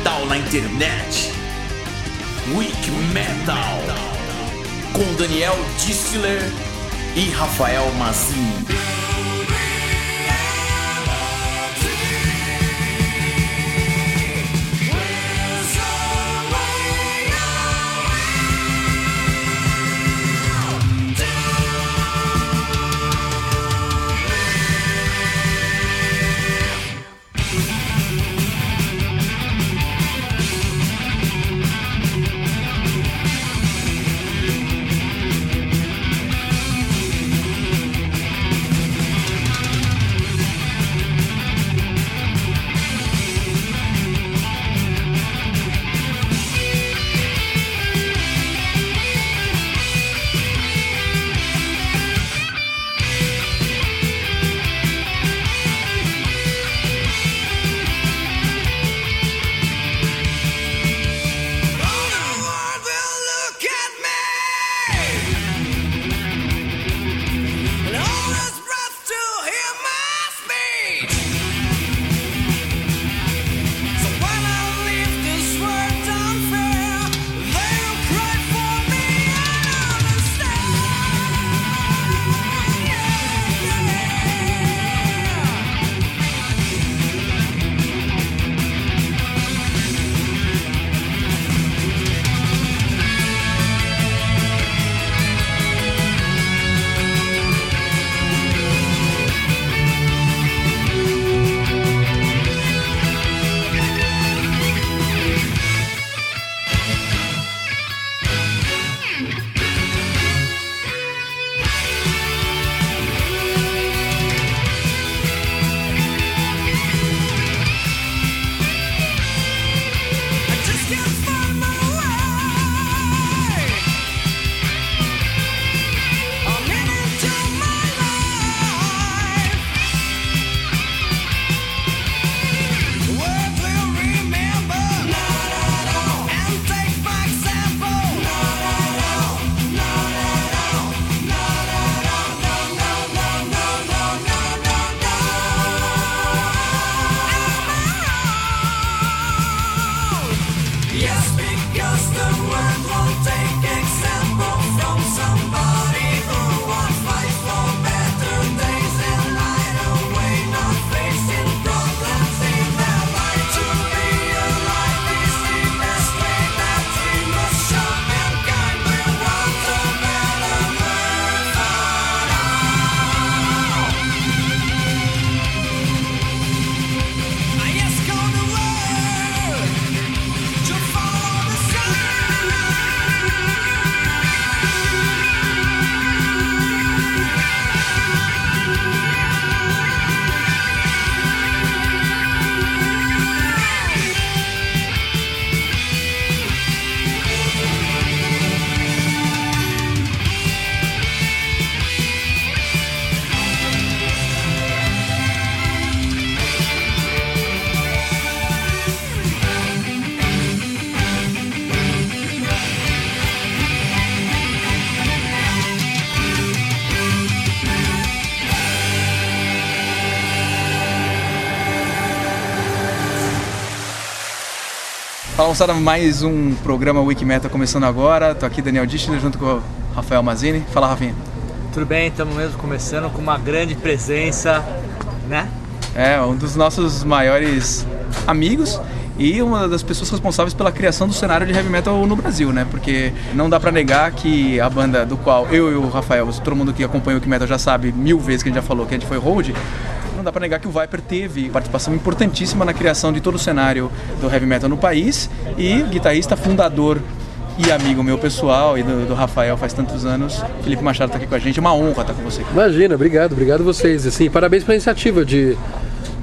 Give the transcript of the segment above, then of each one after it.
metal na internet. Week Metal com Daniel Distler e Rafael Mazin. Moçada, mais um programa Wikimeta começando agora. Tô aqui Daniel Dichler junto com o Rafael Mazini. Fala Rafinha. Tudo bem, estamos mesmo começando com uma grande presença, né? É, um dos nossos maiores amigos e uma das pessoas responsáveis pela criação do cenário de heavy metal no Brasil, né? Porque não dá para negar que a banda do qual eu e o Rafael, todo mundo que acompanha o Wikimeta já sabe mil vezes que a gente já falou que a gente foi Road, não dá para negar que o Viper teve participação importantíssima na criação de todo o cenário do heavy metal no país e guitarrista fundador e amigo meu pessoal e do, do, Rafael faz tantos anos. Felipe Machado está aqui com a gente, é uma honra estar com você. Imagina, obrigado, obrigado vocês. Assim, parabéns pela iniciativa de,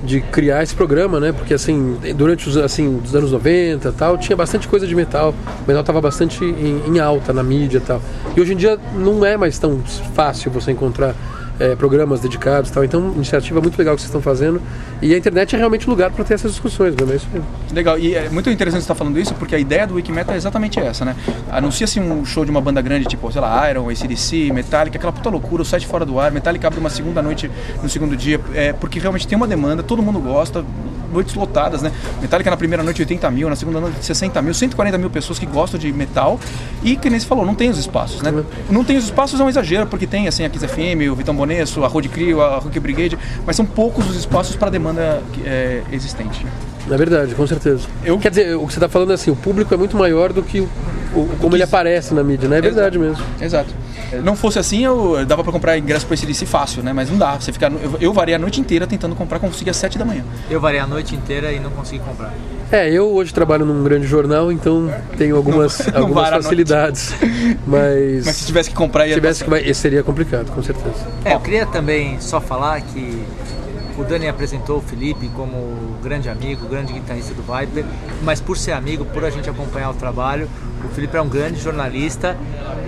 de criar esse programa, né? Porque assim, durante os, assim, os anos 90 tal, tinha bastante coisa de metal. O metal estava bastante em, em alta na mídia tal. E hoje em dia não é mais tão fácil você encontrar é, programas dedicados tal. Então, iniciativa muito legal que vocês estão fazendo. E a internet é realmente o lugar para ter essas discussões, mesmo. É isso mesmo. Legal, e é muito interessante você estar falando isso, porque a ideia do Wikimeta é exatamente essa, né? Anuncia-se um show de uma banda grande, tipo, sei lá, Iron, ACDC, Metallica, aquela puta loucura, o site fora do ar, Metallica abre uma segunda noite no segundo dia, é, porque realmente tem uma demanda, todo mundo gosta, noites lotadas, né? Metallica na primeira noite 80 mil, na segunda noite 60 mil, 140 mil pessoas que gostam de metal e que nem se falou, não tem os espaços, né? Não tem os espaços é um exagero, porque tem assim a Kiss FM, o Vitão A Road Crew, a Rock Brigade, mas são poucos os espaços para a demanda é, existente. É verdade, com certeza. Eu- Quer dizer, o que você está falando é assim, o público é muito maior do que o, o- como ele aparece na mídia, né? É verdade mesmo. Exato. Não fosse assim, eu dava pra comprar ingresso pro ACDC fácil, né? Mas não dá. Você fica, eu, eu varei a noite inteira tentando comprar, consegui às 7 da manhã. Eu varei a noite inteira e não consegui comprar. É, eu hoje trabalho num grande jornal, então tenho algumas, Não- não algumas facilidades. Mas, Mas se tivesse que comprar, ia se tivesse que esse seria complicado, com certeza. É, eu queria também só falar que o Dani apresentou o Felipe como grande amigo, grande guitarrista do Viper, mas por ser amigo, por a gente acompanhar o trabalho, o Felipe é um grande jornalista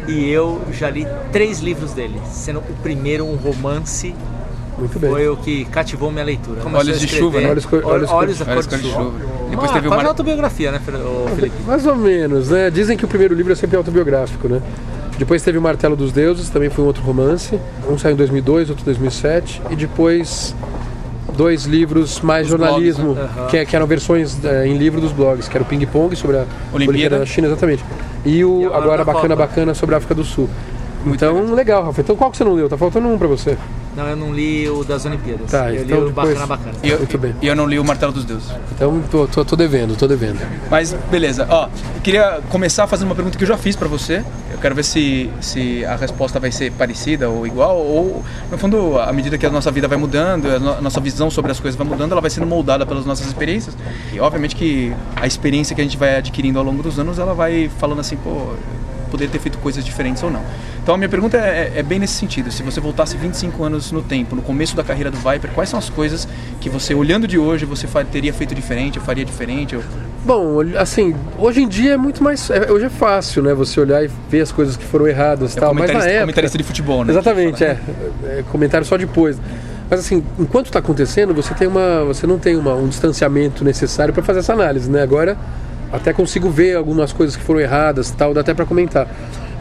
e eu já li três livros dele, sendo o primeiro um romance, Muito bem. foi o que cativou minha leitura. Começou Olhos de chuva, né? Olhos Olhos Olhos da Olhos cor de cor de chuva. chuva. Depois Ah, teve Mar- autobiografia, né, Felipe? Mais ou menos, né? Dizem que o primeiro livro é sempre autobiográfico, né? Depois teve o Martelo dos Deuses, também foi um outro romance. Um saiu em 2002, outro em 2007. E depois dois livros mais Os jornalismo, blogs, né? que, é- que eram versões é, em livro dos blogs, que era o Ping Pong sobre a Olimpíada. Olimpíada da China, exatamente. E o E agora Bacana Copa. Bacana sobre a África do Sul. Então, legal, Rafa. Então qual que você não leu? Tá faltando um pra você. Não, eu não li o das Olimpíadas. Tá, eu então li o depois- Bacana Bacana. E eu, Muito bem. e eu não li o Martelo dos Deuses. Então tô, tô, tô devendo, tô devendo. Mas beleza, ó, eu queria começar fazendo uma pergunta que eu já fiz pra você. Eu quero ver se, se a resposta vai ser parecida ou igual, ou no fundo, à medida que a nossa vida vai mudando, a, no- a nossa visão sobre as coisas vai mudando, ela vai sendo moldada pelas nossas experiências. E obviamente que a experiência que a gente vai adquirindo ao longo dos anos, ela vai falando assim, pô, poderia ter feito coisas diferentes ou não. Então a minha pergunta é, é bem nesse sentido. Se você voltasse 25 anos no tempo, no começo da carreira do Viper, quais são as coisas que você, olhando de hoje, você teria feito diferente, ou faria diferente? Ou... Bom, assim, hoje em dia é muito mais. é- hoje é fácil, né? Você olhar e ver as coisas que foram erradas e É tal. Mas na época. comentarista de futebol, né? Exatamente, é. é. Comentário só depois. Mas assim, enquanto está acontecendo, você tem uma, você não tem uma, um distanciamento necessário para fazer essa análise, né? Agora até consigo ver algumas coisas que foram erradas, tal, dá até para comentar.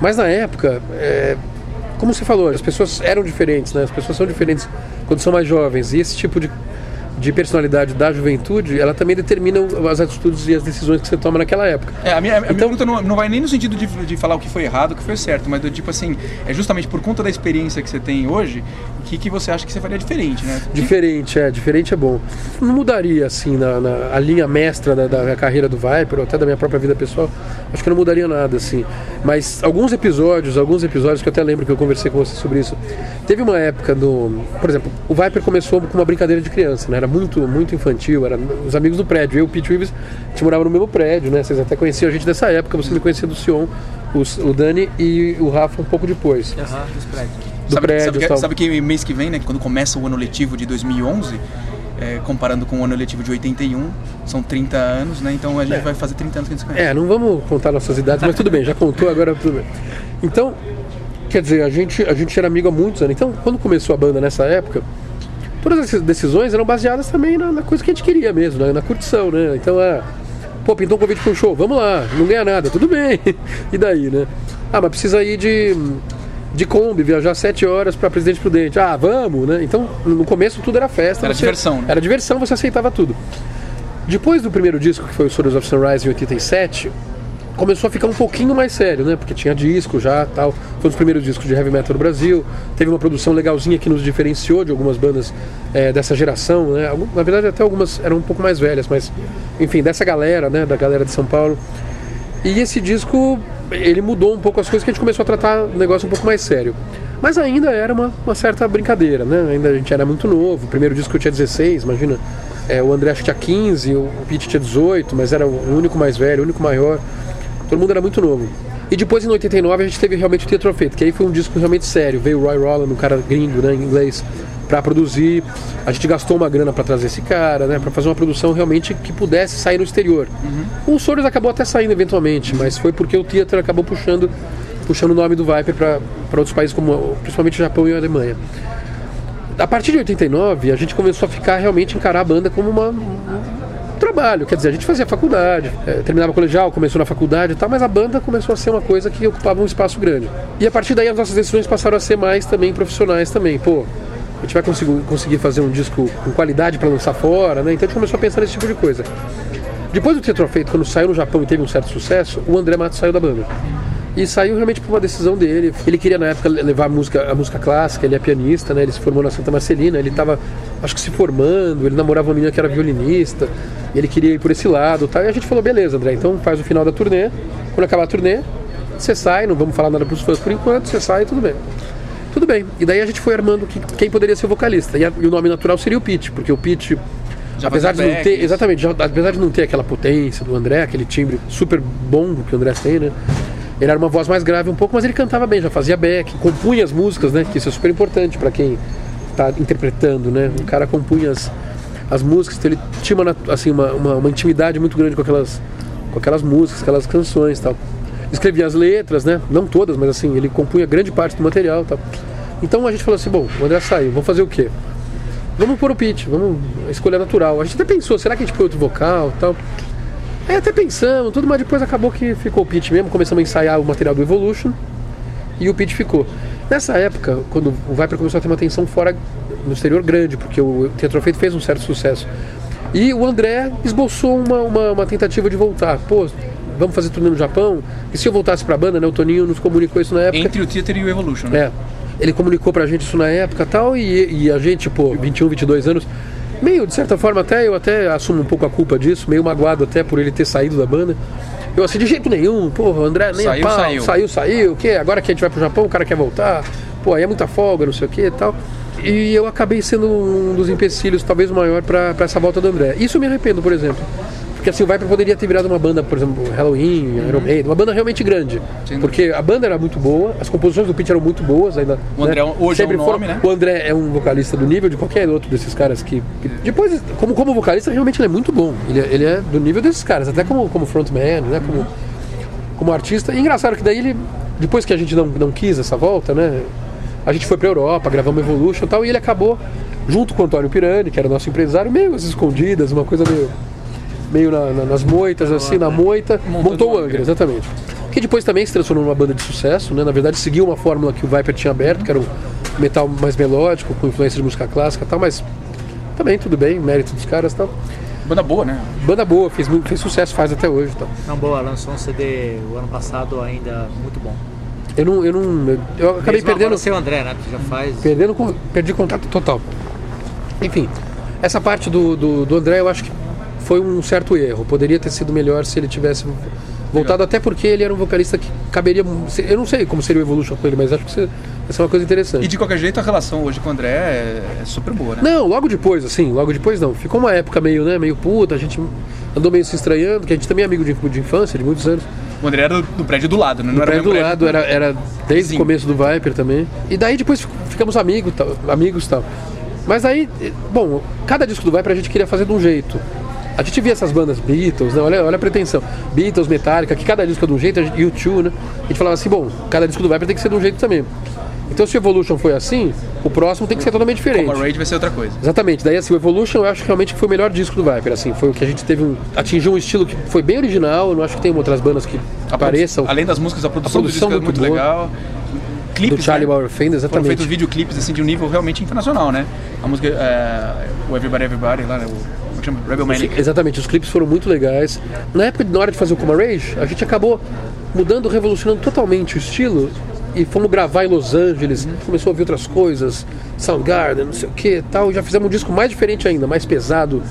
Mas na época, é, como você falou, as pessoas eram diferentes, né? As pessoas são diferentes quando são mais jovens e esse tipo de de personalidade da juventude, ela também determina as atitudes e as decisões que você toma naquela época. É, a minha, a minha Então- pergunta não, não vai nem no sentido de, de falar o que foi errado, o que foi certo, mas do tipo assim, é justamente por conta da experiência que você tem hoje, o que, que você acha que você faria diferente, né? Diferente, é, diferente é bom. Não mudaria assim na, na- a linha mestra da, da carreira do Viper, ou até da minha própria vida pessoal. Acho que não mudaria nada assim. Mas alguns episódios, alguns episódios que eu até lembro que eu conversei com você sobre isso. Teve uma época do, por exemplo, o Viper começou com uma brincadeira de criança, né? Era muito, muito infantil, era os amigos do prédio. Eu e o Pete Reeves, a gente morava no mesmo prédio, né? Vocês até conheciam a gente dessa época. Você me conhecia do Sion, os- o Dani e o Rafa um pouco depois. Aham, dos prédios. Do sabe, prédio sabe, e que, tal. sabe que mês que vem, né, quando começa o ano letivo de 2011, é, comparando com o ano letivo de 81, são 30 anos, né? Então a gente vai fazer 30 anos que a gente se conhece. É, não vamos contar nossas idades, mas tudo bem, já contou, agora tudo bem. Então, quer dizer, a gente, a gente era amigo há muitos anos. Então, quando começou a banda nessa época, todas essas decisões eram baseadas também na, na coisa que a gente queria mesmo, né? na curtição, né? Então, é, pô, pintou um convite para um show, vamos lá, não ganha nada, tudo bem. E daí, né? Ah, mas precisa ir de, de Kombi, viajar sete horas para Presidente Prudente. Ah, vamos, né? Então, no começo tudo era festa. Era diversão, né? Era diversão, você aceitava tudo. Depois do primeiro disco, que foi o Stories of Sunrise em 87, começou a ficar um pouquinho mais sério, né? Porque tinha disco já tal. Foi um dos primeiros discos de heavy metal do Brasil. Teve uma produção legalzinha que nos diferenciou de algumas bandas eh, dessa geração, né? Na verdade, até algumas eram um pouco mais velhas, mas enfim, dessa galera, né? Da galera de São Paulo. E esse disco, ele mudou um pouco as coisas que a gente começou a tratar o negócio um pouco mais sério. Mas ainda era uma, uma certa brincadeira, né? Ainda a gente era muito novo. O primeiro disco eu tinha 16, imagina. É, o André acho que tinha 15, o Pete tinha 18, mas era o único mais velho, o único maior. Todo mundo era muito novo. E depois em 89 a gente teve realmente o Theatre of Fate, que aí foi um disco realmente sério. Veio o Roy Roland, um cara gringo, né, em inglês, para produzir. A gente gastou uma grana para trazer esse cara, né, para fazer uma produção realmente que pudesse sair no exterior. O Soros acabou até saindo eventualmente, mas foi porque o Theatre acabou puxando puxando o nome do Viper para outros países como principalmente o Japão e a Alemanha. A partir de 89, a gente começou a ficar realmente encarar a banda como uma, um trabalho. Quer dizer, a gente fazia faculdade, eh, terminava colegial, começou na faculdade e tal, mas a banda começou a ser uma coisa que ocupava um espaço grande. E a partir daí as nossas decisões passaram a ser mais também profissionais também. Pô, a gente vai conseguir, conseguir fazer um disco com qualidade para lançar fora, né? Então a gente começou a pensar nesse tipo de coisa. Depois do Tetrofeito, quando saiu no Japão e teve um certo sucesso, o André Matos saiu da banda. E saiu realmente por uma decisão dele. Ele queria na época levar a música, a música clássica, ele é pianista, né? Ele se formou na Santa Marcelina, ele estava acho que se formando, ele namorava uma menina que era violinista, ele queria ir por esse lado, tá? E a gente falou, beleza, André, então faz o final da turnê. Quando acabar a turnê, você sai, não vamos falar nada pros fãs por enquanto, você sai, tudo bem. Tudo bem. E daí a gente foi armando que, quem poderia ser o vocalista. E, a, e o nome natural seria o Pete, porque o Pete Já apesar de não ter, exatamente, já- apesar de não ter aquela potência do André, aquele timbre super bom que o André tem, né? Ele era uma voz mais grave um pouco, mas ele cantava bem, já fazia back, compunha as músicas, né? Que isso é super importante para quem tá interpretando, né? O cara compunha as, as músicas, então ele tinha uma, assim, uma, uma, uma intimidade muito grande com aquelas, com aquelas músicas, aquelas canções tal. Escrevia as letras, né? Não todas, mas assim, ele compunha grande parte do material tal. Então a gente falou assim, bom, o André saiu, vamos fazer o quê? Vamos pôr o pitch, vamos escolher natural. A gente até pensou, será que a gente põe outro vocal tal? Aí até pensamos, tudo, mas depois acabou que ficou o pitch mesmo. Começamos a ensaiar o material do Evolution e o pitch ficou. Nessa época, quando o Viper começou a ter uma atenção fora no exterior grande, porque o Tetrofeito fez um certo sucesso. E o André esboçou uma, uma, uma tentativa de voltar. Pô, vamos fazer turnê no Japão? E se eu voltasse pra banda, né? O Toninho nos comunicou isso na época. Entre o Theater e o Evolution, né? É. Ele comunicou pra gente isso na época tal, e, e a gente, pô, 21, 22 anos, meio, de certa forma, até eu até assumo um pouco a culpa disso, meio magoado até por ele ter saído da banda. Eu assim, de jeito nenhum, o André nem Saiu, a pau, saiu. saiu, saiu, o quê? Agora que a gente vai pro Japão, o cara quer voltar, pô, aí é muita folga, não sei o quê e tal. E eu acabei sendo um dos empecilhos, talvez o maior, pra essa volta do André. Isso eu me arrependo, por exemplo. Porque assim, o Viper poderia ter virado uma banda, por exemplo, Halloween, Iron Maiden, uma banda realmente grande. Uhum. Sem Porque a banda era muito boa, as composições do Pete eram muito boas ainda. O André né? hoje é um Sempre nome, foram- né? O André é um vocalista do nível de qualquer outro desses caras que. que- depois, como, como vocalista, realmente ele é muito bom. Ele, é- ele é do nível desses caras, até como, como frontman, né? Como, como artista. E engraçado que daí ele. Depois que a gente não, não quis essa volta, né? A gente foi pra Europa, gravamos Evolution e tal, e ele acabou, junto com o Antônio Pirani, que era nosso empresário, meio às escondidas, uma coisa meio. Meio na- na- nas moitas, assim, na moita, Montou montou o Angra. Angra, exatamente. Que depois também se transformou numa banda de sucesso, né? Na verdade, seguiu uma fórmula que o Viper tinha aberto, que era um metal mais melódico, com influência de música clássica e tal, mas também tudo bem, mérito dos caras e tal. Banda boa, né? Banda boa, fez, muito- fez sucesso, faz até hoje e tal. Não, boa, lançou um CD o ano passado ainda muito bom. Eu não. Eu, não, eu- eu acabei Mesmo perdendo. o André, né? Que já faz. Perdendo, perdi contato total. Enfim, essa parte do, do, do André eu acho que foi um certo erro. Poderia ter sido melhor se ele tivesse voltado, até porque ele era um vocalista que caberia. Eu não sei como seria o Evolution com ele, mas acho que isso- essa é uma coisa interessante. E de qualquer jeito a relação hoje com o André é, é super boa, né? Não, logo depois, assim, logo depois não. Ficou uma época meio, né, meio puta, a gente andou meio se estranhando, que a gente também é amigo de, de infância, de muitos anos. O André era do, do prédio do lado, né? Não No era prédio do lado, era, era desde Sim. o começo do Viper também. E daí depois fic- ficamos amigos amigos tal. Mas aí, eh, bom, cada disco do Viper a gente queria fazer de um jeito. A gente via essas bandas Beatles, né? olha, olha a pretensão. Beatles, Metallica, que cada disco é de um jeito, a gente- U2, né? A gente falava assim, bom, cada disco do Viper tem que ser de um jeito também. Então se o Evolution foi assim, o próximo tem que ser totalmente diferente. Como a Rage vai ser outra coisa. Exatamente, daí assim, o Evolution eu acho que realmente foi o melhor disco do Viper, assim, foi o que a gente teve um, atingiu um estilo que foi bem original, eu não acho que tem outras bandas que A apareçam. Além das músicas, a produção, produção do disco é muito muito boa. legal. Clipes, do Charlie né? Bauer Fender, Foram exatamente. feitos videoclipes assim de um nível realmente internacional, né? A música, é, o Everybody Everybody lá, né? O, como chama? Rebel Manic. Exatamente, os clipes foram muito legais. Na época, na hora de fazer o Coma Rage, a gente acabou mudando, revolucionando totalmente o estilo e fomos gravar em Los Angeles, começou a ouvir outras coisas, Soundgarden, não sei o que tal, já fizemos um disco mais diferente ainda, mais pesado.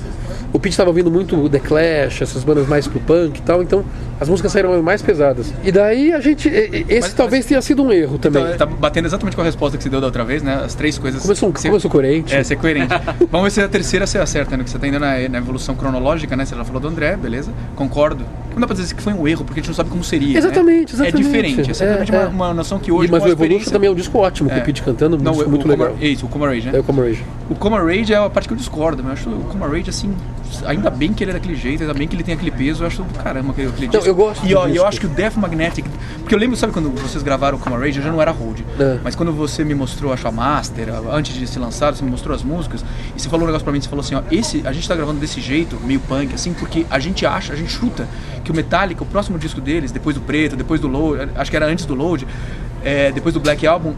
O Pete estava ouvindo muito The Clash, essas bandas mais pro punk e tal, então as músicas saíram mais pesadas. E daí a gente. Esse Mas- talvez tenha sido um erro também. Então, tá batendo exatamente com a resposta que você deu da outra vez, né? As três coisas. Começou, um- você- começou coerente. É, ser coerente. Vamos ver se a terceira você acerta, né? Que você tá indo na, na evolução cronológica, né? Você já falou do André, beleza? Concordo. Não dá pra dizer que foi um erro, porque a gente não sabe como seria. né? Exatamente, exatamente. É diferente. É simplesmente É, é. Uma, uma noção que hoje. E- mas o Evolution experiência- também é um disco ótimo, É. o Pete cantando, um Não, disco o, muito o legal. Isso, o Coma Rage, né? É o Coma Rage. O Coma Rage é a parte que eu discordo, mas eu acho o Coma Rage, assim, ainda bem que ele é daquele jeito, ainda bem que ele tem aquele peso, eu acho do caramba aquele, aquele Não, disco. eu gosto E ó, eu acho que o Death Magnetic, porque eu lembro, sabe quando vocês gravaram o Coma Rage, eu já não era hold, É. mas quando você me mostrou, acho a master, antes de ser lançado, você me mostrou as músicas, e você falou um negócio pra mim, você falou assim, ó, esse, a gente tá gravando desse jeito, meio punk, assim, porque a gente acha, a gente chuta que o Metallica, o próximo disco deles, depois do Preto, depois do Load, acho que era antes do Load, é, depois do Black Album,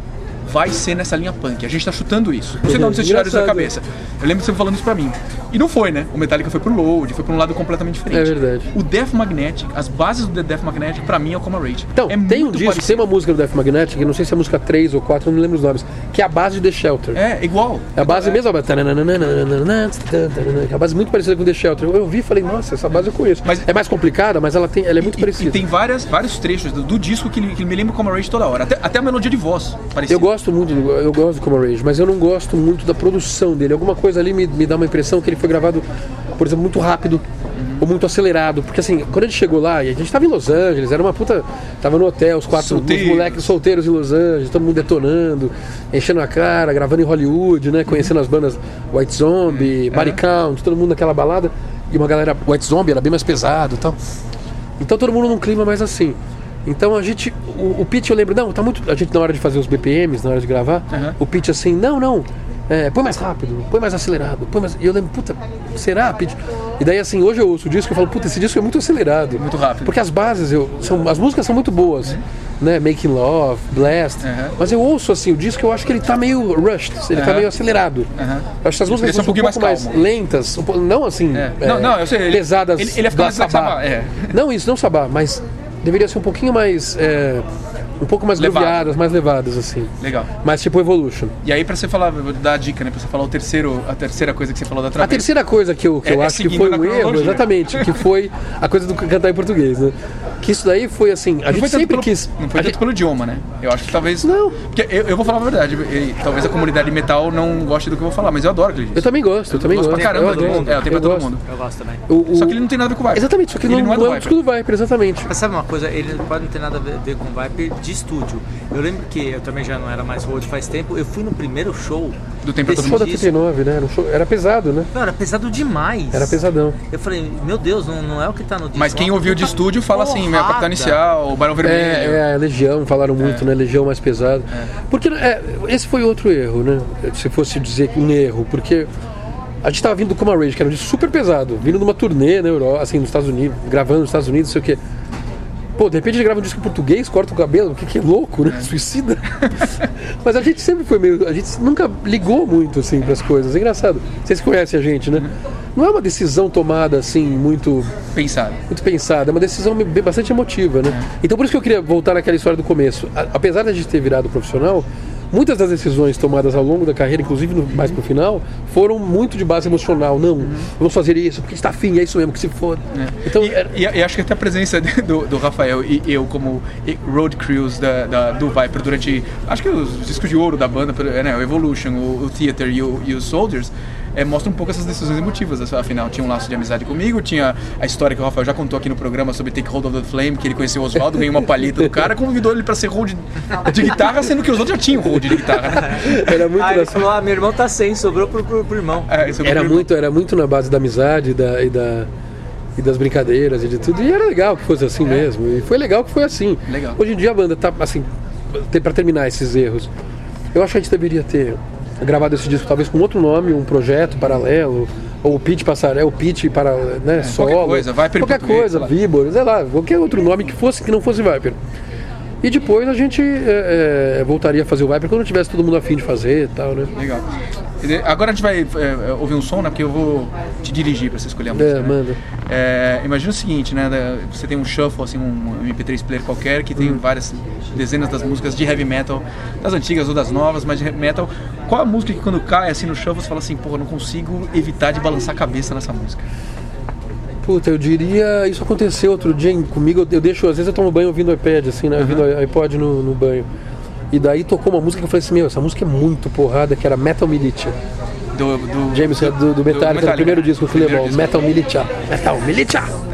vai ser nessa linha punk. A gente tá chutando isso. Não sei de onde vocês tiraram isso da cabeça. Eu lembro você falando isso pra mim. E não foi, né? O Metallica foi pro Load, foi pra um lado completamente diferente. É verdade. O Death Magnetic, as bases do The Death Magnetic, pra mim é o Coma Rage. Então, é tem um disco, parecido. tem uma música do Death Magnetic, que não sei se é a música 3 ou 4, eu não lembro os nomes, que é a base de The Shelter. É, igual. É a base mesmo, a base. É a base muito parecida com The Shelter. Eu vi e falei, nossa, essa base eu conheço. Mas- é mais complicada, mas ela, tem, ela é muito E- parecida. E, tem várias, vários trechos do, do disco que, que me lembra o Coma Rage toda hora. Até, até a melodia de voz parecida. Eu gosto muito, do- eu gosto do Coma Rage, mas eu não gosto muito da produção dele. Alguma coisa ali me, me dá uma impressão que ele foi gravado, por exemplo, muito rápido ou muito acelerado. Porque assim, quando a gente chegou lá, e a gente tava em Los Angeles, era uma puta. Tava no hotel, os quatro os Solteiros. moleques solteiros em Los Angeles, todo mundo detonando, enchendo a cara, gravando em Hollywood, né? Conhecendo as bandas White Zombie, Body Count, todo mundo naquela balada. E uma galera. White Zombie era bem mais pesado e tal. Então todo mundo num clima mais assim. Então a gente, o, o pitch eu lembro, não, tá muito. A gente na hora de fazer os BPMs, na hora de gravar, Aham. o pitch assim, não, não, é, põe mais rápido, põe mais acelerado, põe mais. E eu lembro, puta, será? E daí assim, hoje eu ouço o disco e falo, puta, esse disco é muito acelerado. Muito rápido. Porque as bases, eu, são, as músicas são muito boas. Né, Making Love, Blast. Aham. Mas eu ouço assim, o disco eu acho que ele tá meio rushed, ele tá Aham. meio acelerado. Aham. Eu acho que as músicas são um pouquinho mais pouco mais, calmo. lentas, um não assim, É. é, Não, não, eu sei, ele- pesadas. ele- ele mais Black Sabá. Sabbath, é. Não isso, não sabá, mas deveria ser um pouquinho mais, é, um pouco mais Levado. grooveadas, mais levadas assim. Legal. Mas tipo Evolution. E aí, pra você falar, vou dar a dica, né? Pra você falar o terceiro, a terceira coisa que você falou da A travessa. terceira coisa que eu, que É- eu é acho que foi um erro, exatamente, que foi a coisa do cantar em português, né? Que isso daí foi assim, a Não gente sempre pelo, quis. não foi a tanto gente- pelo idioma, né? Eu acho que talvez. Não. Porque eu, eu vou falar a verdade. e talvez a comunidade metal não goste do que eu vou falar, mas eu adoro aquele Eu também gosto, eu também gosto gosto. pra caramba eu do adoro, mundo. É, eu tenho pra todo gosto. mundo. Eu gosto também. O- o- Só que ele não tem nada a ver com o Viper. Exatamente, só que ele, não, é é um Viper. disco do Viper, exatamente. Mas sabe uma coisa? Ele pode não ter nada a ver com Viper de estúdio. Eu lembro que eu também já não era mais road faz tempo. Eu fui no primeiro show Do Tempo Todo Mundo. disco. 39, né? Era, um show- era pesado, né? Não, era pesado demais. Era pesadão. Eu falei, meu Deus, não, não é o que tá no disco. Mas quem É ouviu de estúdio fala assim, meu, Capitão porrada. Inicial, o Barão Vermelho. É, é, Legião, falaram muito, né? Legião mais pesado. Porque é, esse foi outro erro, né? Se fosse dizer um erro, porque a gente tava vindo do Coma Rage, que era um disco super pesado, vindo numa turnê na Europa, assim, nos Estados Unidos, gravando nos Estados Unidos, não sei o quê. Pô, de repente ele grava um disco em português, corta o cabelo, o que, que é louco, né? Suicida. Mas a gente sempre foi meio. A gente nunca ligou muito, assim, pras coisas. É engraçado. Vocês conhecem a gente, né? Não é uma decisão tomada, assim, muito Pensado. muito pensada, é uma decisão bastante emotiva, né? Então por isso que eu queria voltar naquela história do começo. Apesar de a gente ter virado profissional, muitas das decisões tomadas ao longo da carreira, inclusive no- mais pro final, foram muito de base emocional. Não, vamos fazer isso porque está afim, é isso mesmo, que se foda. Então, e, era- e- e acho que até a presença do, do Rafael e eu como road crews da, da- do Viper durante, acho que os discos de ouro da banda, né, o Evolution, o, o Theater e, o, e os Soldiers, é, mostra um pouco essas decisões emotivas. Afinal, tinha um laço de amizade comigo, tinha a história que o Rafael já contou aqui no programa sobre Take Hold of the Flame, que ele conheceu o Oswaldo, ganhou uma palheta do cara, convidou ele pra ser hold de guitarra, sendo que os outros já tinham hold de guitarra. né? era muito Ah, ele falou, ah, meu irmão tá sem, sobrou pro, pro, pro irmão. É, é era muito- muito, era muito na base da amizade e, da, e, da- e das brincadeiras e de tudo. E era legal que fosse assim mesmo. E foi legal que foi assim. Legal. Hoje em dia a banda tá assim, tem para terminar esses erros. Eu acho que a gente deveria ter gravado esse disco talvez com outro nome, um projeto paralelo, ou o pitch passarela, o pitch para, né, solo. qualquer coisa, Viper qualquer coisa. Vibor, sei lá, qualquer outro nome que fosse que não fosse Viper. E depois a gente é, é, voltaria a fazer o Viper quando tivesse todo mundo afim de fazer e tal, né? Legal. E Agora a gente vai é, ouvir um som, né? Porque eu vou te dirigir pra você escolher a música. É, né? manda. É, imagina o seguinte, né? Você tem um shuffle, assim, um MP3 player qualquer que Hum. tem várias dezenas das músicas de heavy metal, das antigas ou das novas, mas de heavy metal. Qual a música que quando cai assim no shuffle você fala assim, porra, não consigo evitar de balançar a cabeça nessa música? Puta, eu diria. Isso aconteceu outro dia comigo. Eu, deixo, às vezes eu tomo banho ouvindo iPad, assim, né? Ouvindo iPod no, no banho. E daí tocou uma música que eu falei assim: Meu, essa música é muito porrada, que era Metal Militia. Do, do, James, do, do, do Metallica, do primeiro disco eu disco. Metal Militia. Metal Militia!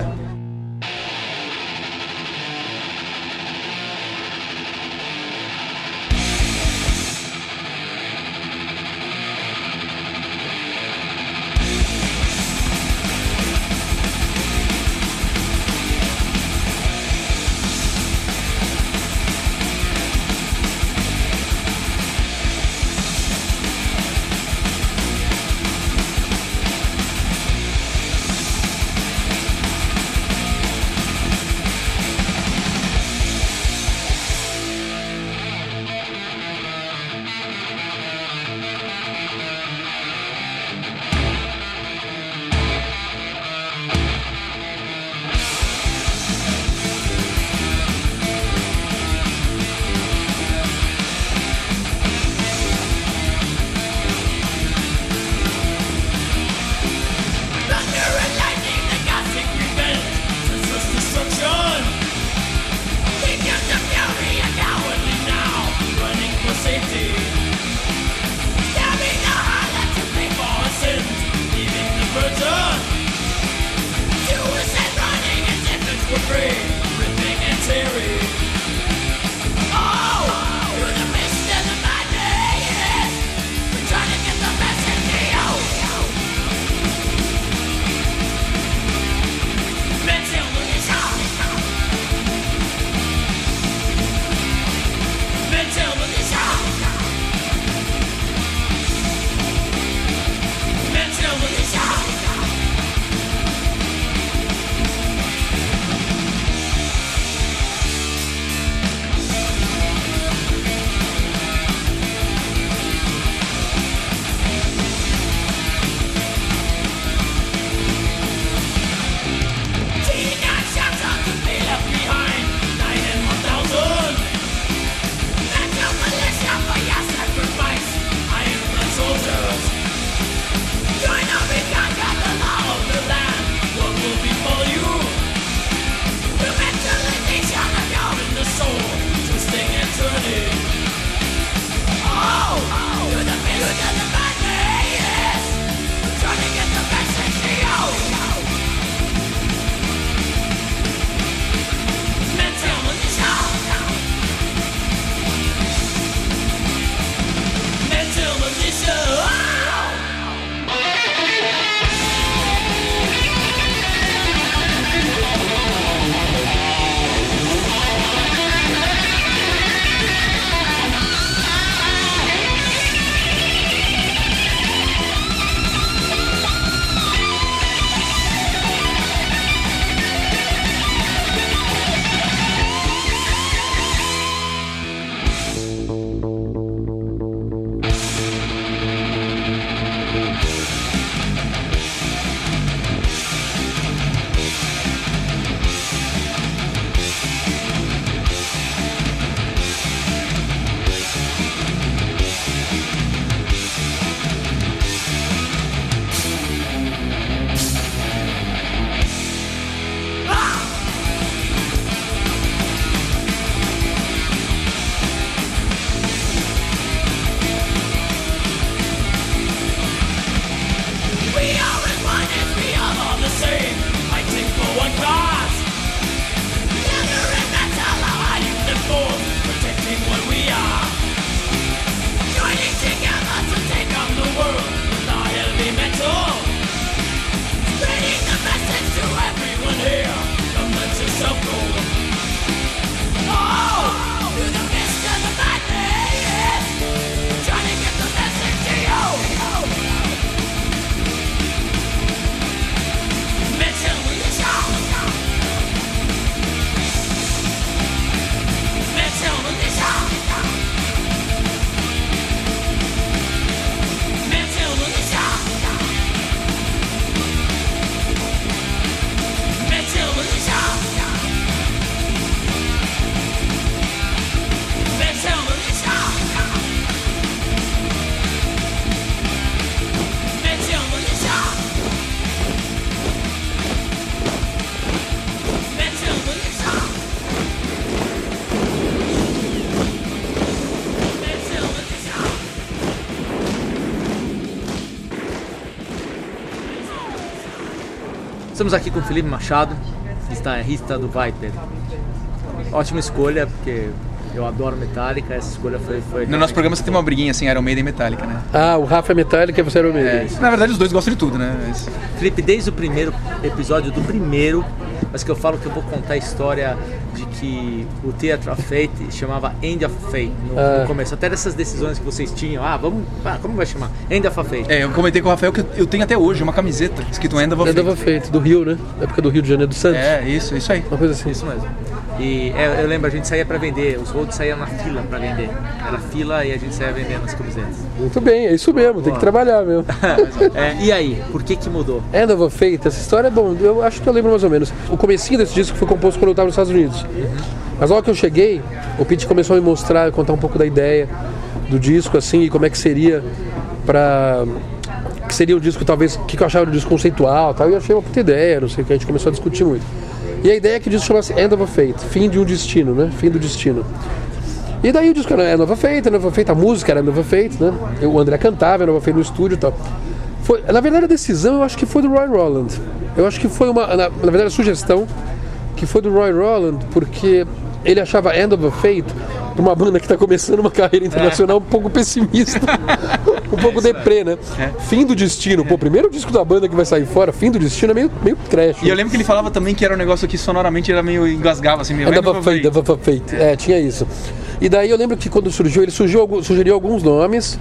Aqui com o Felipe Machado, guitarrista do Viper. Ótima escolha, porque eu adoro Metallica, essa escolha foi. foi No nosso programa você tem uma briguinha assim, Iron Maiden e Metallica, né? Ah, o Rafa é Metallica e você era o Maiden. Na verdade, os dois gostam de tudo, né? Mas- Felipe, desde o primeiro episódio do primeiro, mas que eu falo que eu vou contar a história de que o Theatre of Fate chamava End of Fate no, Ah. no começo. Até dessas decisões que vocês tinham. Ah, vamos. ah, como vai chamar? End of Fate. É, eu comentei com o Rafael que eu- tenho até hoje uma camiseta escrito End of a É dava Fate. do Rio, né? Na época do Rio de Janeiro do Santos. É, isso, isso aí. Uma coisa assim. Isso mesmo. E é, eu lembro, a gente saía pra vender, os roads saíam na fila pra vender. Era fila e a gente saía vendendo as camisetas. Muito bem, é isso mesmo, tem que trabalhar mesmo. É, e aí, por que que mudou? End of Fate, essa história é bom, eu acho que eu lembro mais ou menos. O comecinho desse disco foi composto quando eu estava nos Estados Unidos. Mas logo que eu cheguei, o Pete começou a me mostrar, contar um pouco da ideia do disco, assim, e como é que seria pra. Que seria um disco, talvez, o que eu achava do disco conceitual tal. E eu achei uma puta ideia, não sei o que, a gente começou a discutir muito. E a ideia é que o disco chamasse End of a Fate, fim de um destino, né? Fim do destino. E daí o disco era End of a Fate, End of a música era End of a Fate, né? O André cantava, End of a Fate no estúdio e tal. Foi, na verdade, a decisão eu acho que foi do Roy Roland. Eu acho que foi uma, na, na verdade, a sugestão que foi do Roy Roland, porque ele achava End of a Fate uma banda que está começando uma carreira internacional um pouco pessimista, um pouco deprê, né? Fim do destino. Pô, primeiro disco da banda que vai sair fora, fim do destino é meio, meio trash. E eu lembro que ele falava também que era um negócio que sonoramente era meio engasgava, assim, meio. End End of of a a Fate, Fate. End of a Fate. É, tinha isso. E daí eu lembro que quando surgiu, ele surgiu, sugeriu alguns nomes.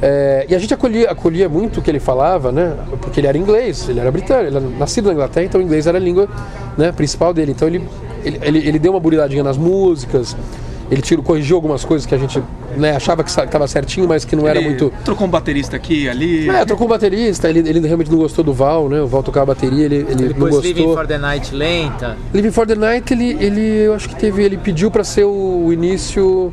é, e a gente acolhia, acolhia muito o que ele falava, né? Porque ele era inglês, ele era britânico, ele era nascido na Inglaterra, então o inglês era a língua né, principal dele. Então ele, ele, ele, ele deu uma buridadinha nas músicas, ele tirou, corrigiu algumas coisas que a gente né, achava que estava certinho, mas que não era Ele muito. Trocou um baterista aqui e ali. É, trocou o baterista, ele, ele realmente não gostou do Val, né? O Val tocava bateria, ele, ele não Depois Living gostou. for the Night lenta. Living for the Night, ele, ele eu acho que teve, ele pediu pra ser o início.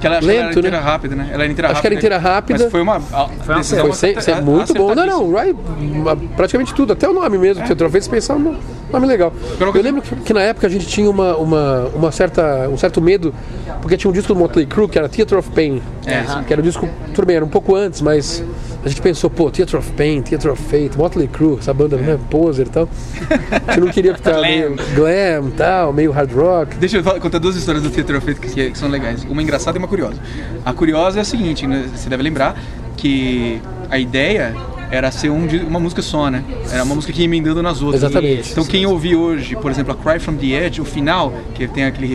Que ela, acho que ela era Lento, né? inteira rápida, né? Ela era inteira Acho que era rápida. inteira rápida. Mas foi uma. a- uma decisão Foi sem, sem- acerta- muito bom. Não, não. Rai, praticamente tudo, até o nome mesmo, que eu fez pensar um nome legal. Coloca- Eu lembro que, que na época a gente tinha uma, uma, uma certa, um certo medo, porque tinha um disco do Motley Crue que era Theatre of Pain, É, que era o disco, tudo bem, era um pouco antes, mas a gente pensou, pô, Theatre of Pain, Theatre of Fate, Motley Crue, essa banda, né, poser e tal. A gente não queria ficar Glam. meio glam tal, meio hard rock. Deixa eu falar- contar duas histórias do Theater of Fate que, que são legais. Uma engraçada e uma curiosa. A curiosa é a seguinte, né, você deve lembrar que a ideia era ser um di- uma música só, né? Era uma música que ia emendando nas outras. Exatamente. Então quem ouvir hoje, por exemplo, a Cry From The Edge, o final, que tem aquele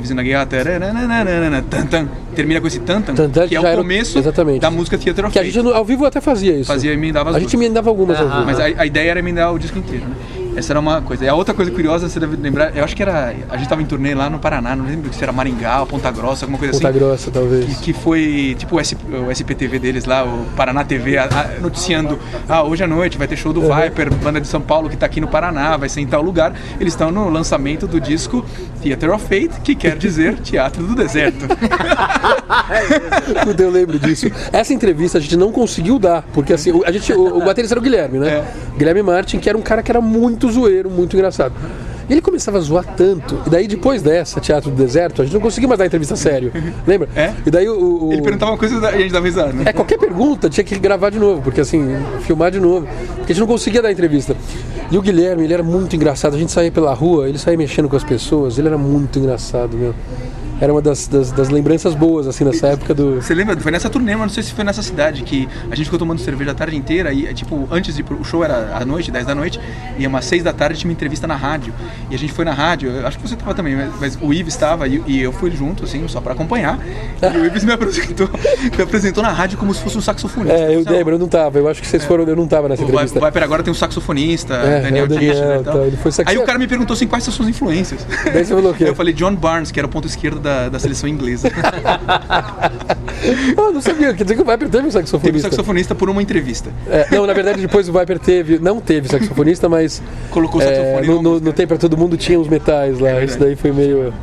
taranana, tan, tan, termina com esse tan, tan, Tan, tan, que é o era- começo exatamente. da música Theater of Que a gente ao vivo até fazia isso. Fazia emendava as A gente duas. emendava algumas ao vivo. Mas a, a ideia era emendar o disco inteiro, né? Essa era uma coisa. E a outra coisa curiosa, você deve lembrar, eu acho que era. A gente tava em turnê lá no Paraná, não lembro se era Maringá, Ponta Grossa, alguma coisa Ponta assim. Grossa, talvez. Que foi tipo o, SP, o SPTV deles lá, o Paraná TV, a- a- noticiando: ah, hoje à noite vai ter show do Viper, banda de São Paulo que tá aqui no Paraná, vai ser em tal lugar. Eles estão no lançamento do disco Theater of Fate, que quer dizer Teatro do Deserto. Puta, eu lembro disso. Essa entrevista a gente não conseguiu dar, porque assim, o, a gente, o, o baterista era o Guilherme, né? É. Guilherme Martin, que era um cara que era muito zoeiro, muito engraçado. E ele começava a zoar tanto. E daí, depois dessa, Teatro do Deserto, a gente não conseguia mais dar entrevista sério. Lembra? É? E daí o. o- Ele perguntava uma coisa e a gente dava risada, né? É, qualquer pergunta tinha que gravar de novo, porque assim, filmar de novo. Porque a gente não conseguia dar entrevista. E o Guilherme, ele era muito engraçado. A gente saía pela rua, ele saía mexendo com as pessoas, ele era muito engraçado, meu. Era uma das, das, das lembranças boas, assim, nessa época do. Você lembra? Foi nessa turnê, mas não sei se foi nessa cidade que a gente ficou tomando cerveja a tarde inteira e, tipo, antes de o show era à noite, 10 da noite, e umas 6 da tarde tinha uma entrevista na rádio. E a gente foi na rádio, eu acho que você tava também, mas, mas o Ives estava e, e eu fui junto, assim, só pra acompanhar. E o Ives me apresentou, me apresentou na rádio como se fosse um saxofonista. É, eu lembro, eu não tava. Eu acho que vocês foram, eu não tava nessa entrevista. o Viper agora tem um saxofonista, É, Daniel, é Daniel, e tal. tá, ele foi saxo- Aí o cara me perguntou assim, quais são suas influências? Daí você falou o quê? Eu falei John Barnes, que era o ponto esquerdo da, da seleção inglesa. Ah, não sabia. Quer dizer que o Viper teve um Teve saxofonista. saxofonista por uma entrevista. É, não, na verdade, depois o Viper teve. Não teve saxofonista, mas. Colocou é, saxofone no, no, no Tem Pra Todo Mundo tinha os metais lá. verdade. Isso daí foi meio.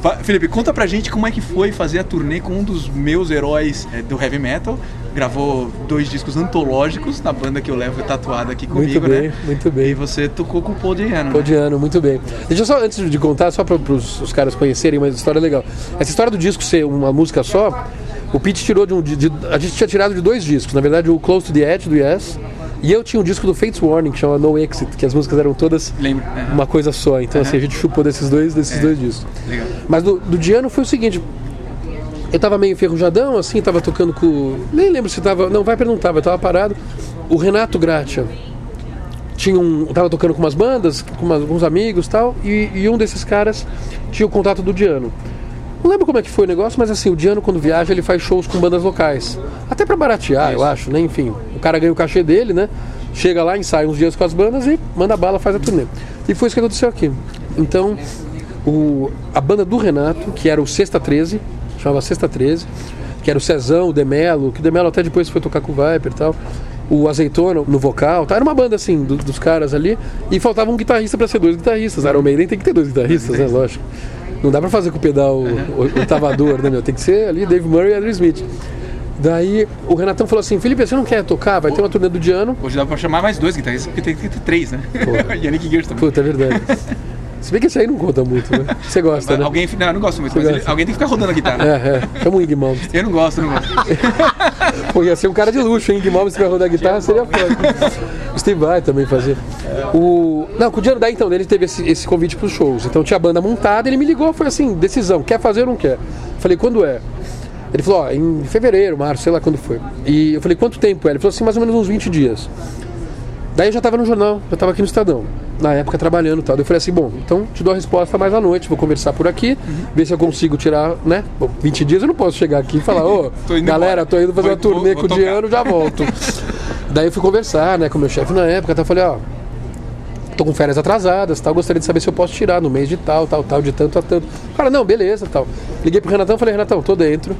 Fa- Felipe, conta pra gente como é que foi fazer a turnê com um dos meus heróis é, do heavy metal. Gravou dois discos antológicos na banda que eu levo tatuada aqui Muito comigo, bem, né? muito E bem. você tocou com o Paul Diano. Pô, Diano, muito bem. Deixa eu só, antes de contar, só para os caras conhecerem uma história legal. Essa história do disco ser uma música só O Pete tirou de um. De, de, a gente tinha tirado de dois discos. Na verdade, o Close to the Edge do Yes. E eu tinha um disco do Fates Warning, que chama No Exit, que as músicas eram todas Lembro. É. uma coisa só. Então, assim, a gente chupou desses dois, desses dois discos. Legal. Mas do, do Diano foi o seguinte. Eu tava meio enferrujadão, assim, tava tocando com. Nem lembro se tava. Não, vai perguntar, eu tava parado. O Renato Gratia tinha um. Tava tocando com umas bandas, com umas- alguns amigos e tal, e, e um desses caras tinha o contato do Diano. Não lembro como é que foi o negócio, mas assim, o Diano quando viaja ele faz shows com bandas locais. Até pra baratear, eu acho, né? Enfim, o cara ganha o cachê dele, né? Chega lá, ensaia uns dias com as bandas e manda bala, faz a turnê. E foi isso que aconteceu aqui. Então, o, a banda do Renato, que era o Sexta 13, chamava Sexta 13, que era o Cezão, o Demelo, que o Demelo até depois foi tocar com o Viper e tal. O Azeitona no vocal, tá? era uma banda assim, do- dos caras ali, e faltava um guitarrista para ser dois guitarristas. Iron Maiden tem que ter dois guitarristas, né? Lógico. Não dá pra fazer com o pedal o, o, o tavador, né, meu? Tem que ser ali Dave Murray e Andrew Smith. Daí o Renatão falou assim: Felipe, você não quer tocar? Vai ter uma turnê do Diano. Hoje dá pra chamar mais dois guitarristas, porque tem que ter três, né? Yannick Gears também. Puta, é verdade. Se bem que esse aí não conta muito, né? Você gosta, né? Alguém, não, eu não gosto muito, mas ele- alguém tem que ficar rodando a guitarra. É, é. Chama o Ing Malmsteen. Eu não gosto, não gosto. Pô, ia ser um cara de luxo, hein? Ing Malmsteen pra rodar guitarra seria foda. O Steve Vai também fazer. O... Não, com o Diano daí então, ele teve esse, esse convite pros shows. Então tinha a banda montada, ele me ligou, foi assim, decisão, quer fazer ou não quer? Falei, quando é? Ele falou, ó, em fevereiro, março, sei lá quando foi. E eu falei, quanto tempo é? Ele falou assim, mais ou menos uns 20 dias. Daí eu já estava no jornal, já estava aqui no Estadão, na época trabalhando e tal. Eu falei assim, bom, então te dou a resposta mais à noite, vou conversar por aqui, ver se eu consigo tirar, né? Bom, 20 dias eu não posso chegar aqui e falar, ô, Tô galera, embora. tô indo fazer Vou- uma turnê vou- com vou o Diano, já volto. Daí eu fui conversar, né, com o meu chefe na época, até falei, ó, tô com férias atrasadas, tal, gostaria de saber se eu posso tirar no mês de tal, tal, tal, de tanto a tanto. Cara, não, beleza, tal. Liguei pro Renatão, falei, Renatão, tô dentro.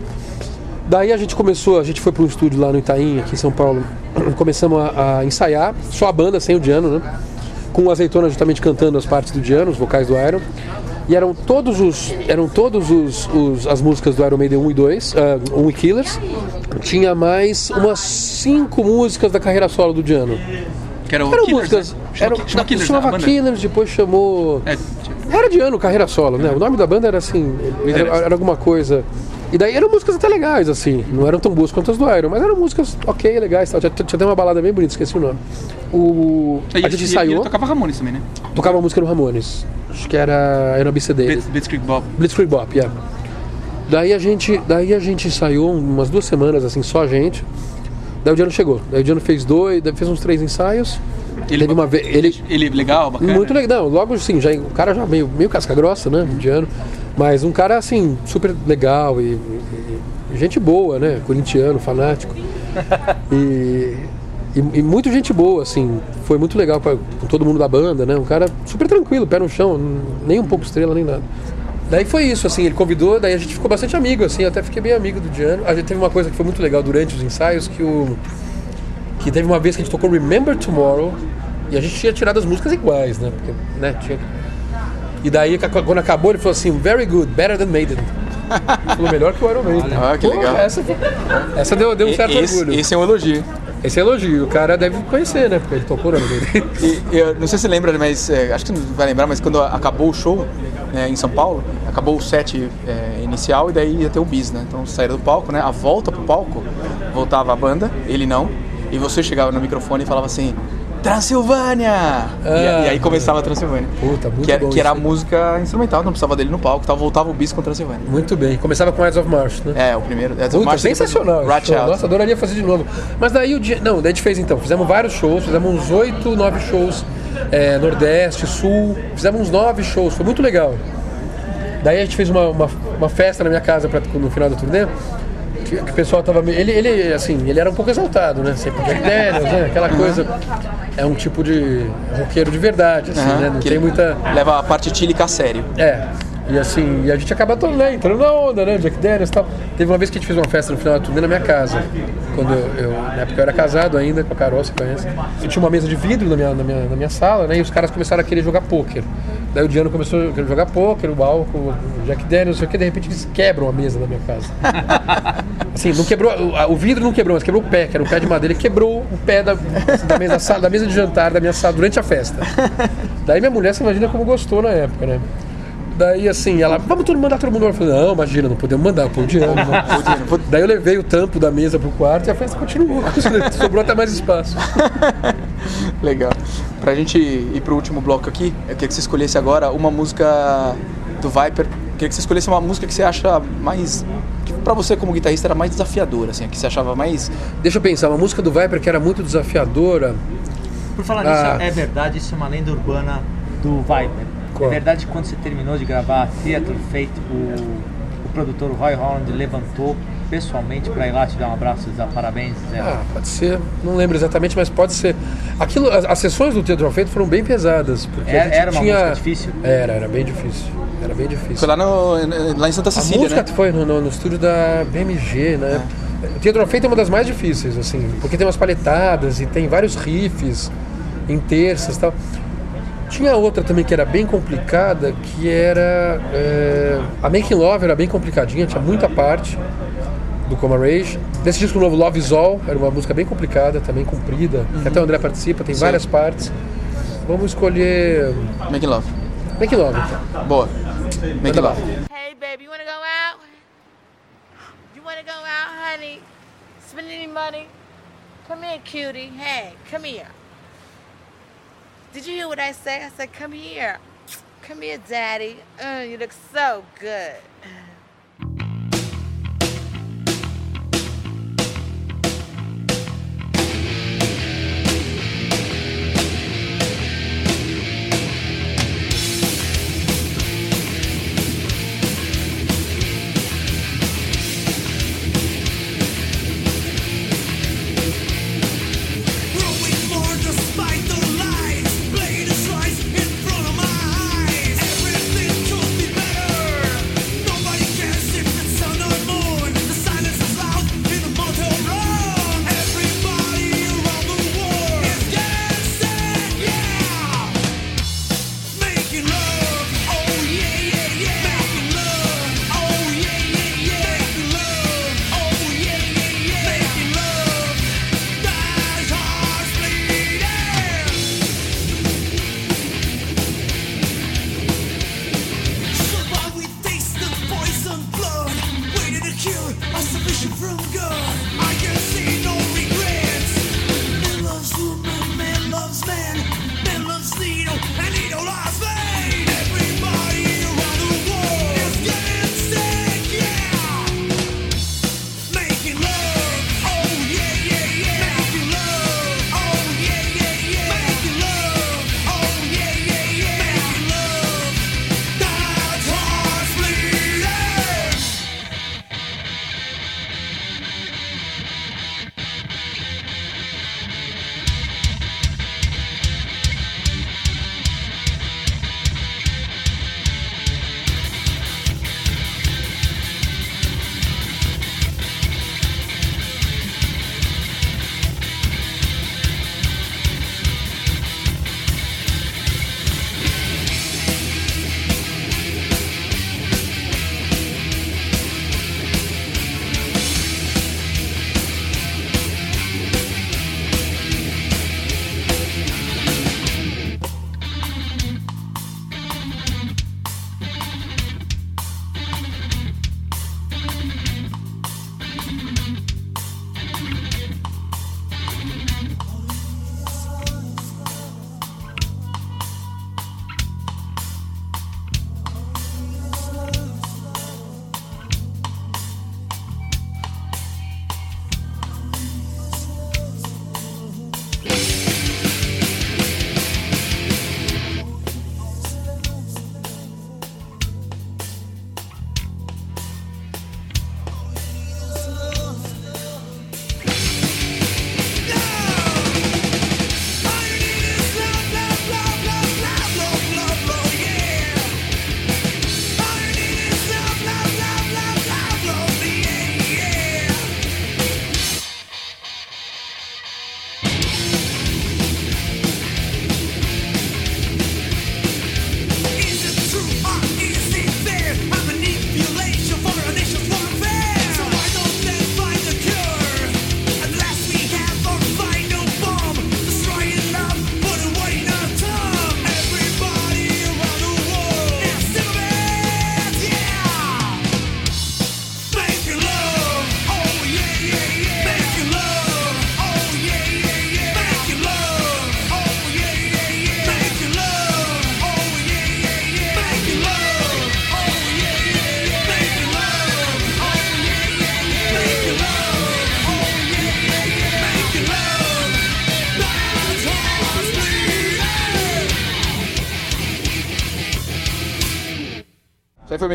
Daí a gente começou, a gente foi para um estúdio lá no Itaim, aqui em São Paulo. Começamos a, a ensaiar, só a banda, sem o Diano, né? Com o Azeitona justamente cantando as partes do Diano, os vocais do Iron. E eram todos os. Eram todos os, os- as músicas do Iron Maiden 1 e 2, ah, 1 e Killers. Tinha mais umas cinco músicas da carreira solo do Diano. Que era o Eram Killers, músicas. né? Chama, Eram, chama Killers, chamava né? Killers, depois chamou. É, tipo, Era de ano, carreira solo, né? O nome da banda era assim, era, era alguma coisa. E daí eram músicas até legais, assim. Não eram tão boas quanto as do Iron, mas eram músicas ok, legais. Tal. Tinha, tinha até uma balada bem bonita, esqueci o nome. O, e- a gente e- e ensaiou, ele tocava Ramones também, né? tocava uma música no Ramones. Acho que era, era BC dele. Blitz- Blitzkrieg Bob. Blitzkrieg Bop, yeah. Daí a gente, daí a gente ensaiou umas duas semanas, assim, só a gente. Daí o Diano chegou. Daí o Diano fez dois, fez uns três ensaios. Ele, Teve uma ele, ele legal, bacana. muito legal. Não, logo assim, já, o cara já meio, meio casca grossa, né? Indiano. Mas um cara assim, super legal e, e- gente boa, né? Corintiano, fanático. E, e, e muito gente boa, assim. Foi muito legal pra, com todo mundo da banda, né? Um cara super tranquilo, pé no chão, nem um pouco estrela, nem nada. Daí foi isso, assim, ele convidou, daí a gente ficou bastante amigo, assim, eu até fiquei bem amigo do Diano. A gente teve uma coisa que foi muito legal durante os ensaios, que o que teve uma vez que a gente tocou Remember Tomorrow e a gente tinha tirado as músicas iguais, né? Porque, né, tinha... E daí, quando acabou, ele falou assim: Very good, better than Maiden. Ele falou melhor que o Iron Maiden. Ah, que Pô, legal. Essa, essa deu, deu um certo esse, orgulho. esse é um elogio. Esse é elogio, o cara deve conhecer, né? Porque ele tocou no Iron Maiden. E, eu não sei se você lembra, mas é, acho que não vai lembrar, mas quando acabou o show né, em São Paulo, acabou o set é, inicial e daí ia ter o bis, né? Então saíram do palco, né? A volta pro palco, voltava a banda, ele não, e você chegava no microfone e falava assim. Transilvânia! E- Ah. e, aí começava a Transilvânia. Puta, muito que, era- bom que era a música instrumental, não precisava dele no palco, tal, voltava o bis com Transilvânia. Muito bem. Começava com Eyes of March, né? É, o primeiro. É, Puta, March- sensacional. Rat show. Out. Nossa, adoraria fazer de novo. Mas daí o dia. Não, daí a gente fez então. Fizemos vários shows, fizemos uns oito, nove shows. é, Nordeste, Sul. Fizemos uns nove shows, foi muito legal. Daí a gente fez uma, uma, uma festa na minha casa pra, no final da turnê. Que, que o pessoal tava meio. Ele, ele, assim, ele era um pouco exaltado, né? Sempre Daniels, né? Aquela coisa. É um tipo de roqueiro de verdade, assim, né? Não tem muita. Leva a parte tílica a sério. É. E assim, e a gente acaba todo, né, entrando na onda, né? Jack Daniels e tal. Teve uma vez que a gente fez uma festa no final da turnê na minha casa. Quando eu, eu- na época eu era casado ainda com a Carol, você conhece. Eu tinha uma mesa de vidro na minha, na minha, na minha sala, né? E os caras começaram a querer jogar pôquer. Daí o Diano começou a querer jogar pôquer, o álcool, o Jack Daniels, não sei o que, de repente eles quebram a mesa da minha casa. Assim, não quebrou, o, o vidro não quebrou, mas quebrou o pé, que era um pé de madeira, quebrou o pé da, da, mesa, da sala- da mesa de jantar da minha sala durante a festa. Daí minha mulher, você imagina como gostou na época, né? Daí assim, ela, vamos todo mandar todo mundo. Eu falei, não, imagina, não podemos mandar, pô, de ano. Daí eu levei o tampo da mesa pro quarto e a festa continuou. Sobrou até mais espaço. Legal. Pra gente ir pro último bloco aqui, eu queria que você escolhesse agora uma música do Viper. Eu queria que você escolhesse uma música que você acha mais. que pra você, como guitarrista, era mais desafiadora, assim, a que você achava mais. Deixa eu pensar, uma música do Viper que era muito desafiadora. Por falar Ah. nisso, é verdade, isso é uma lenda urbana do Viper. Qual? É verdade que quando você terminou de gravar Theater Fate, o, o produtor Roy Holland levantou pessoalmente pra ir lá te dar um abraço e dar parabéns. Zé. Ah, pode ser, não lembro exatamente, mas pode ser. Aquilo, as, as sessões do Teatro Feito foram bem pesadas. Porque a Era- gente era uma tinha... música difícil? Era, era bem difícil. Era bem difícil. Foi lá, no, lá em Santa A Cecília, música né? foi no, no- no estúdio da BMG, né? O Teatro Feito é uma das mais difíceis, assim, porque tem umas paletadas e tem vários riffs em terças e tal. Tinha outra também que era bem complicada, que era. é, a Making Love era bem complicadinha, tinha muita parte do Coma Rage. Desse disco novo, Love Is All, era uma música bem complicada, também comprida, que até o André participa, tem Sim. várias partes. Vamos escolher. Make Love. Making Love, então. Boa. Make Love. Hey, baby, you wanna go out? You wanna go out, honey? Spend any money? Come here, cutie. Hey, come here. Did you hear what I say? I said, come here. Come here, daddy. Uh, you look so good.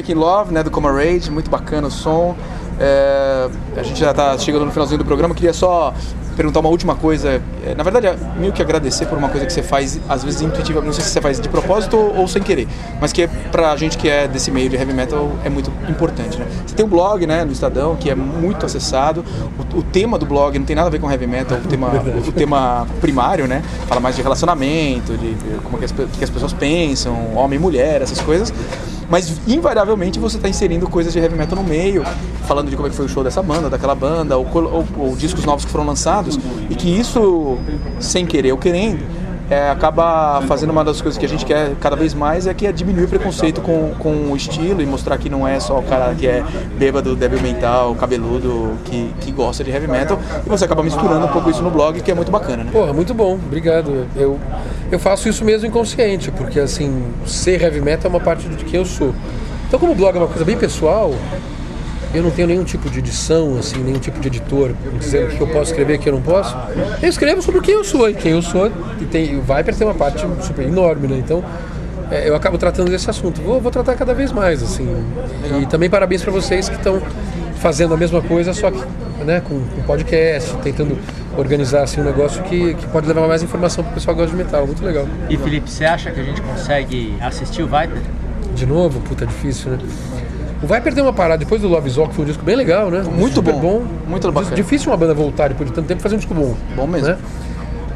Making Love, né, do Coma Rage, muito bacana o som. É, a gente já tá chegando no finalzinho do programa, queria só perguntar uma última coisa. É, na verdade, é meio que agradecer por uma coisa que você faz, às vezes intuitiva, não sei se você faz de propósito ou, ou sem querer, mas que é pra gente que é desse meio de heavy metal é muito importante, né? Você tem um blog, né, no Estadão, que é muito acessado. O, o tema do blog não tem nada a ver com heavy metal, o tema, o, o tema primário, né? Fala mais de relacionamento, de, de como que as, que as pessoas pensam, homem e mulher, essas coisas. Mas invariavelmente você está inserindo coisas de heavy metal no meio, falando de como é que foi o show dessa banda, daquela banda, ou, ou- ou discos novos que foram lançados, e que isso, sem querer ou querendo, é, acaba fazendo uma das coisas que a gente quer cada vez mais é que é diminuir o preconceito com, com o estilo e mostrar que não é só o cara que é bêbado, débil mental, cabeludo, que, que gosta de heavy metal, e você acaba misturando um pouco isso no blog, que é muito bacana, né? Porra, muito bom, obrigado. Eu, eu faço isso mesmo inconsciente, porque assim, ser heavy metal é uma parte de quem eu sou. Então, como o blog é uma coisa bem pessoal, eu não tenho nenhum tipo de edição, assim, nenhum tipo de editor dizendo o que eu posso escrever e o que eu não posso. Eu escrevo sobre quem eu sou, e quem eu sou, e tem, o Viper tem uma parte super enorme, né? Então, é, eu acabo tratando desse assunto. Vou, vou tratar cada vez mais, assim. E também parabéns para vocês que estão fazendo a mesma coisa, só que né, com, com podcast, tentando organizar assim, um negócio que, que pode levar mais informação para o pessoal que gosta de metal. Muito legal. E Felipe, você acha que a gente consegue assistir o Viper? De novo, puta, difícil, né? O Viper deu uma parada depois do Love Zoc, que foi um disco bem legal, né? Muito Super bom. Muito bacana. Difícil uma banda voltar depois de tanto tempo fazer um disco bom. Bom mesmo. Né?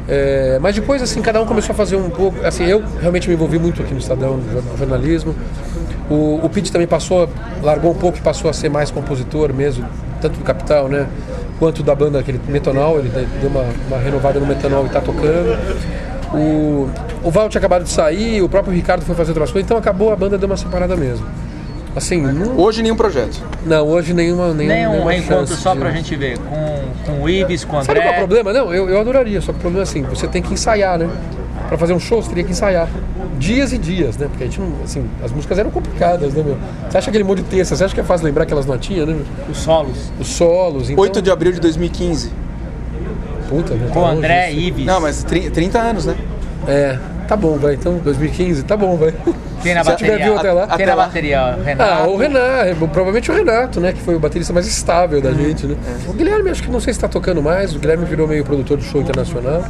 É, mas depois, assim, cada um começou a fazer um pouco. Assim, eu realmente me envolvi muito aqui no Estadão, no jor- jornalismo. O, o Pete também passou, largou um pouco e passou a ser mais compositor mesmo, tanto do Capital, né? Quanto da banda, aquele Metanol, ele deu uma, uma renovada no Metanol e tá tocando. O, o Val tinha acabado de sair, o próprio Ricardo foi fazer outras coisas, então acabou a banda deu uma separada mesmo. Assim, não, Hoje nenhum projeto. não hoje nenhuma, nenhuma, Nem um nenhuma reencontro só de- pra gente ver, com, com o Ibis, com o Sabe qual é o André. problema? Não, eu, eu adoraria, só que o problema é assim, você tem que ensaiar, né? Pra fazer um show, você teria que ensaiar. Dias e dias, né? Porque a gente não, assim, as músicas eram complicadas, né, meu? Você acha aquele monte de terça, você acha que é fácil lembrar aquelas notinhas, né? meu? Os solos. Os solos, então... 8 de abril de 2015. Puta, né? Com tá André. Ibis. Não, mas 30, 30 anos, né? É, tá bom, vai. Então, 2015, tá bom, vai. Quem na Se tiver bateria? vivo até lá. Quem Até na lá. bateria? O Renato. Ah, o Renato, provavelmente o Renato, né? Que foi o baterista mais estável da gente, né? O Guilherme, acho que não sei se tá tocando mais. O Guilherme virou meio produtor de show internacional.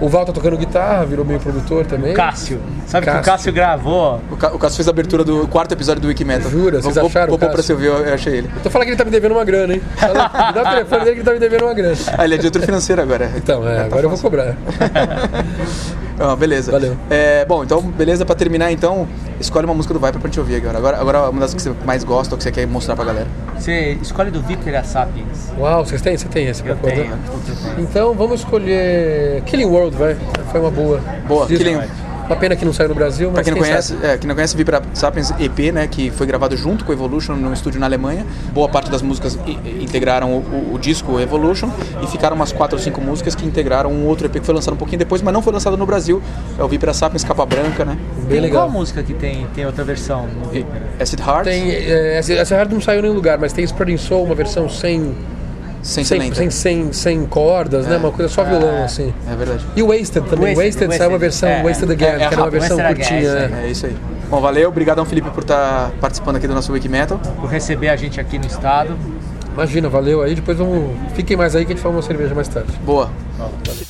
O Val tá tocando guitarra, virou meio produtor também. Cássio. Sabe que o Cássio. Cássio gravou? O, Ca- o Cássio fez a abertura do quarto episódio do Wikimetal. Jura? Vocês vou, acharam Vou o pôr pra Cássio? você ouvir, eu achei ele. Tô falando que ele tá me devendo uma grana, hein? Fala- Me dá o telefone dele que ele tá me devendo uma grana. Ah, ele é diretor financeiro agora. Então, é, agora eu vou cobrar. Ah, beleza. Valeu. É, bom, então, beleza, pra terminar, então, escolhe uma música do Viper pra gente ouvir agora. Agora, agora uma das que você mais gosta ou que você quer mostrar pra galera. Você escolhe do Viper a Sapiens. Uau, vocês têm? Você tem esse pra tenho. Então vamos escolher Killing World, vai. Foi uma boa. Boa, Disco. Killing- Uma pena que não saiu no Brasil, mas Pra quem não conhece, sabe? é, quem não conhece, Viper Sapiens EP, né, que foi gravado junto com o Evolution num estúdio na Alemanha. Boa parte das músicas integraram o, o- o disco Evolution e ficaram umas quatro ou cinco músicas que integraram um outro EP que foi lançado um pouquinho depois, mas não foi lançado no Brasil. É o Viper Sapiens capa branca, né? Bem Tem legal. qual música que tem, tem outra versão? E? Acid Heart, Tem, é, essa, essa hard não saiu em nenhum lugar, mas tem Spreading Soul, uma versão sem, sem sem, sem, sem, sem cordas, né? Uma coisa só violão, assim. É verdade. E o Wasted também. Wasted, Wasted, saiu uma versão É, Wasted é, Again, é que era uma rápido. versão Wasted Again, curtinha. é é. É isso aí. Bom, valeu, obrigadão Felipe por estar participando aqui do nosso Wiki Metal. Por receber a gente aqui no estado. Imagina, valeu aí. Depois vamos. Fiquem mais aí que a gente fala uma cerveja mais tarde. Boa. I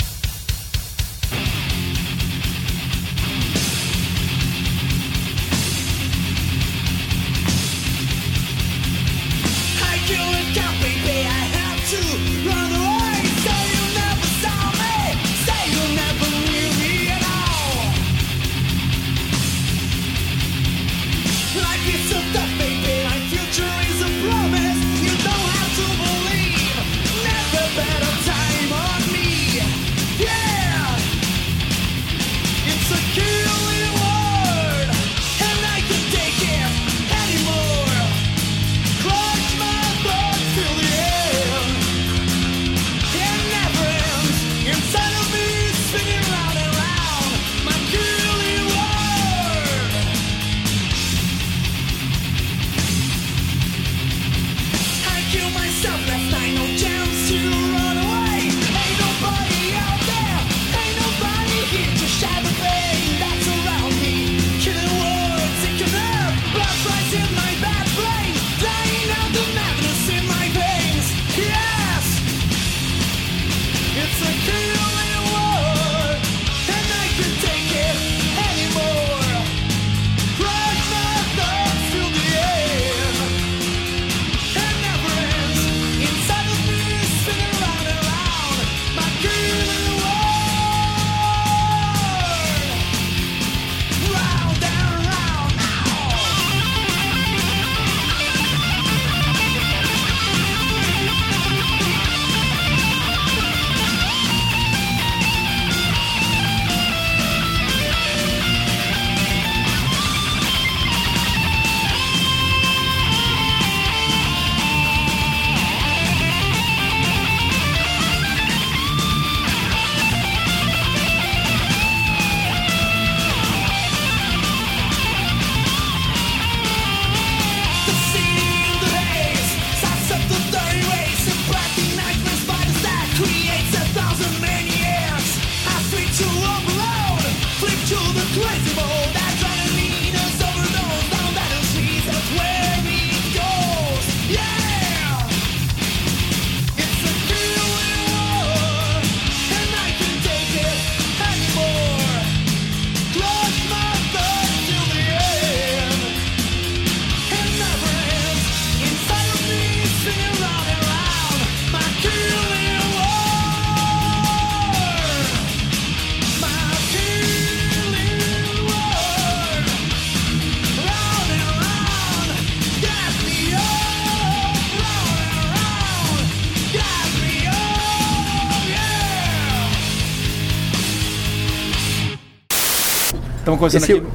Começando Esse- aqui.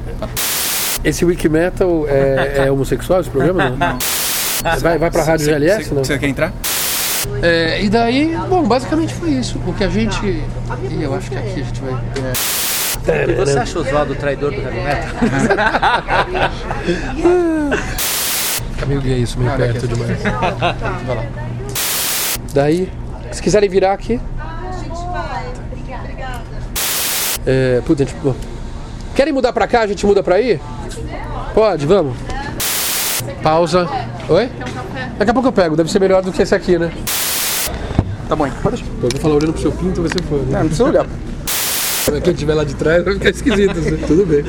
Esse Wiki Metal é, é homossexual esse programa? Não. Vai, vai pra Rádio GLS, você- não? Você quer entrar? É, e daí, bom, basicamente foi isso. O que a gente. Ih, eu acho que aqui a gente vai. E você acha o Oswaldo o traidor do heavy metal? Fica meio gay isso, meio Ah, daqui perto é- demais. Vai lá. Daí, se quiserem virar aqui. É, puta, gente, bom. Querem mudar pra cá? A gente muda pra aí? Pode, vamos. Pausa. Oi? Daqui a pouco eu pego, deve ser melhor do que esse aqui, né? Tá bom, pode deixar. Eu vou falar olhando pro seu pinto, vai ser foda. Não, não precisa olhar. Quem estiver lá de trás vai ficar esquisito. assim. Tudo bem.